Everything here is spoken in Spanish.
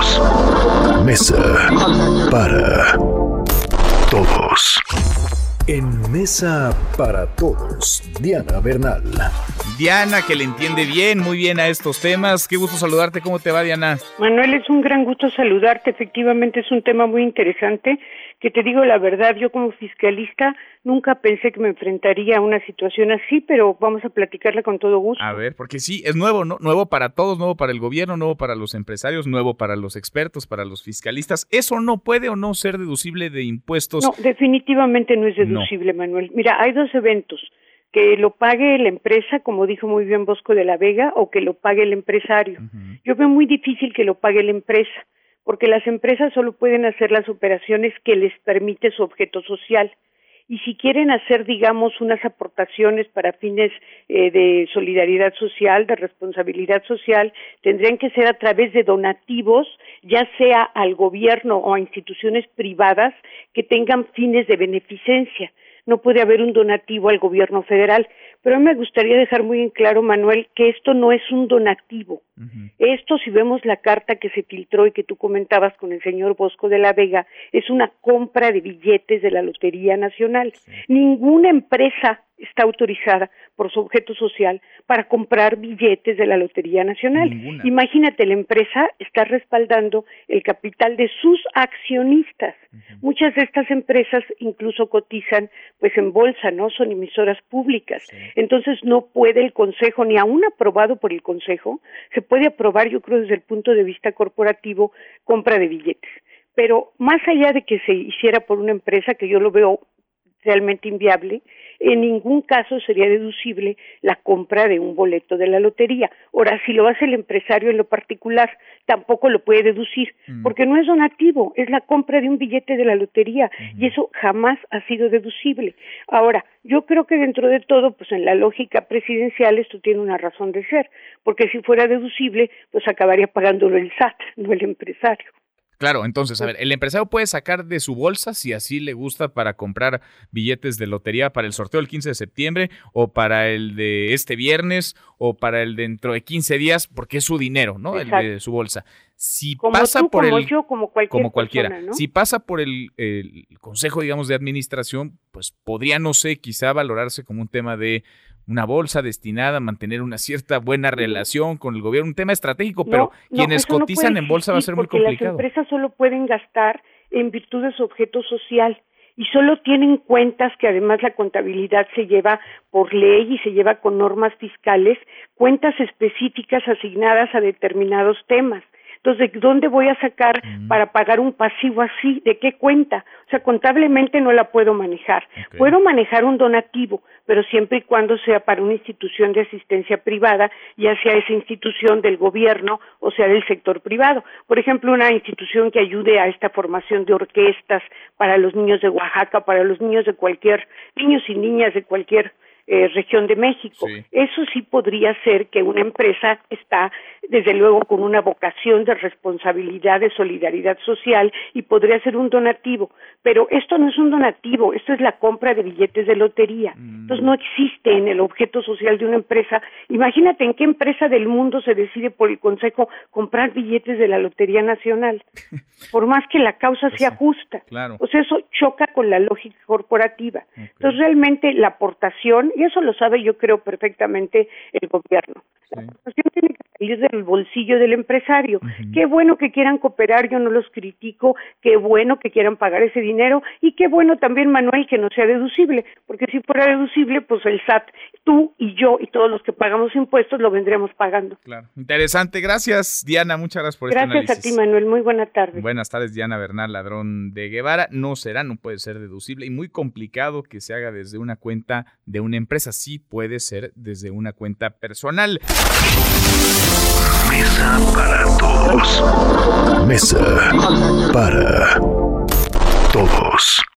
todos. Mesa para todos. En Mesa para Todos, Diana Bernal. Diana, que le entiende bien, muy bien a estos temas. Qué gusto saludarte. ¿Cómo te va, Diana? Manuel, es un gran gusto saludarte. Efectivamente, es un tema muy interesante que te digo la verdad, yo como fiscalista nunca pensé que me enfrentaría a una situación así, pero vamos a platicarla con todo gusto. A ver, porque sí, es nuevo, ¿no? Nuevo para todos, nuevo para el gobierno, nuevo para los empresarios, nuevo para los expertos, para los fiscalistas. ¿Eso no puede o no ser deducible de impuestos? No, definitivamente no es deducible, Manuel. Mira, hay dos eventos que lo pague la empresa, como dijo muy bien Bosco de la Vega, o que lo pague el empresario. Yo veo muy difícil que lo pague la empresa porque las empresas solo pueden hacer las operaciones que les permite su objeto social. Y si quieren hacer, digamos, unas aportaciones para fines eh, de solidaridad social, de responsabilidad social, tendrían que ser a través de donativos, ya sea al gobierno o a instituciones privadas que tengan fines de beneficencia. No puede haber un donativo al gobierno federal. Pero a me gustaría dejar muy en claro, Manuel, que esto no es un donativo. Esto, si vemos la carta que se filtró y que tú comentabas con el señor Bosco de la Vega, es una compra de billetes de la Lotería Nacional. Ninguna empresa está autorizada por su objeto social para comprar billetes de la Lotería Nacional. Imagínate, la empresa está respaldando el capital de sus accionistas. Muchas de estas empresas incluso cotizan pues en bolsa, ¿no? Son emisoras públicas. Entonces no puede el Consejo, ni aún aprobado por el Consejo, se puede aprobar, yo creo, desde el punto de vista corporativo, compra de billetes. Pero más allá de que se hiciera por una empresa, que yo lo veo realmente inviable, en ningún caso sería deducible la compra de un boleto de la lotería. Ahora, si lo hace el empresario en lo particular, tampoco lo puede deducir, mm. porque no es donativo, es la compra de un billete de la lotería y eso jamás ha sido deducible. Ahora, yo creo que dentro de todo, pues en la lógica presidencial esto tiene una razón de ser, porque si fuera deducible, pues acabaría pagándolo el SAT, no el empresario. Claro, entonces, a ver, el empresario puede sacar de su bolsa si así le gusta para comprar billetes de lotería para el sorteo del 15 de septiembre o para el de este viernes o para el dentro de 15 días, porque es su dinero, ¿no? El de su bolsa. Si pasa por como el yo, como, cualquier como cualquiera, si pasa por el, el consejo, digamos, de administración, pues podría, no sé, quizá valorarse como un tema de una bolsa destinada a mantener una cierta buena relación con el gobierno, un tema estratégico, pero quienes cotizan en bolsa va a ser muy complicado. Las empresas solo pueden gastar en virtud de su objeto social y solo tienen cuentas que además la contabilidad se lleva por ley y se lleva con normas fiscales, cuentas específicas asignadas a determinados temas. Entonces, ¿de dónde voy a sacar para pagar un pasivo así? ¿De qué cuenta? O sea, contablemente no la puedo manejar. Puedo manejar un donativo, pero siempre y cuando sea para una institución de asistencia privada, ya sea esa institución del gobierno o sea del sector privado. Por ejemplo, una institución que ayude a esta formación de orquestas para los niños de Oaxaca, para los niños de cualquier, niños y niñas de cualquier eh, región de México. Eso sí podría ser que una empresa está, desde luego, con una vocación de responsabilidad, de solidaridad social y podría ser un donativo. Pero esto no es un donativo, esto es la compra de billetes de lotería. Mm. Entonces no existe en el objeto social de una empresa. Imagínate en qué empresa del mundo se decide por el Consejo comprar billetes de la Lotería Nacional, por más que la causa pues sea justa. Claro. O sea, eso choca con la lógica corporativa. Entonces realmente la aportación y eso lo sabe yo creo perfectamente el gobierno. La aportación tiene que salir del bolsillo del empresario. Qué bueno que quieran cooperar, yo no los critico, qué bueno que quieran pagar ese dinero y qué bueno también, Manuel, que no sea deducible, porque si fuera deducible, pues el SAT, tú y yo y todos los que pagamos impuestos lo vendríamos pagando. Claro, interesante. Gracias, Diana, muchas gracias por este Gracias a ti, Manuel. Muy buena tarde. Buenas tardes, Diana Bernal, ladrón de Guevara. No será, no puede ser deducible y muy complicado que se haga desde una cuenta de una empresa, sí puede ser desde una cuenta personal. Mesa para todos. Mesa para todos.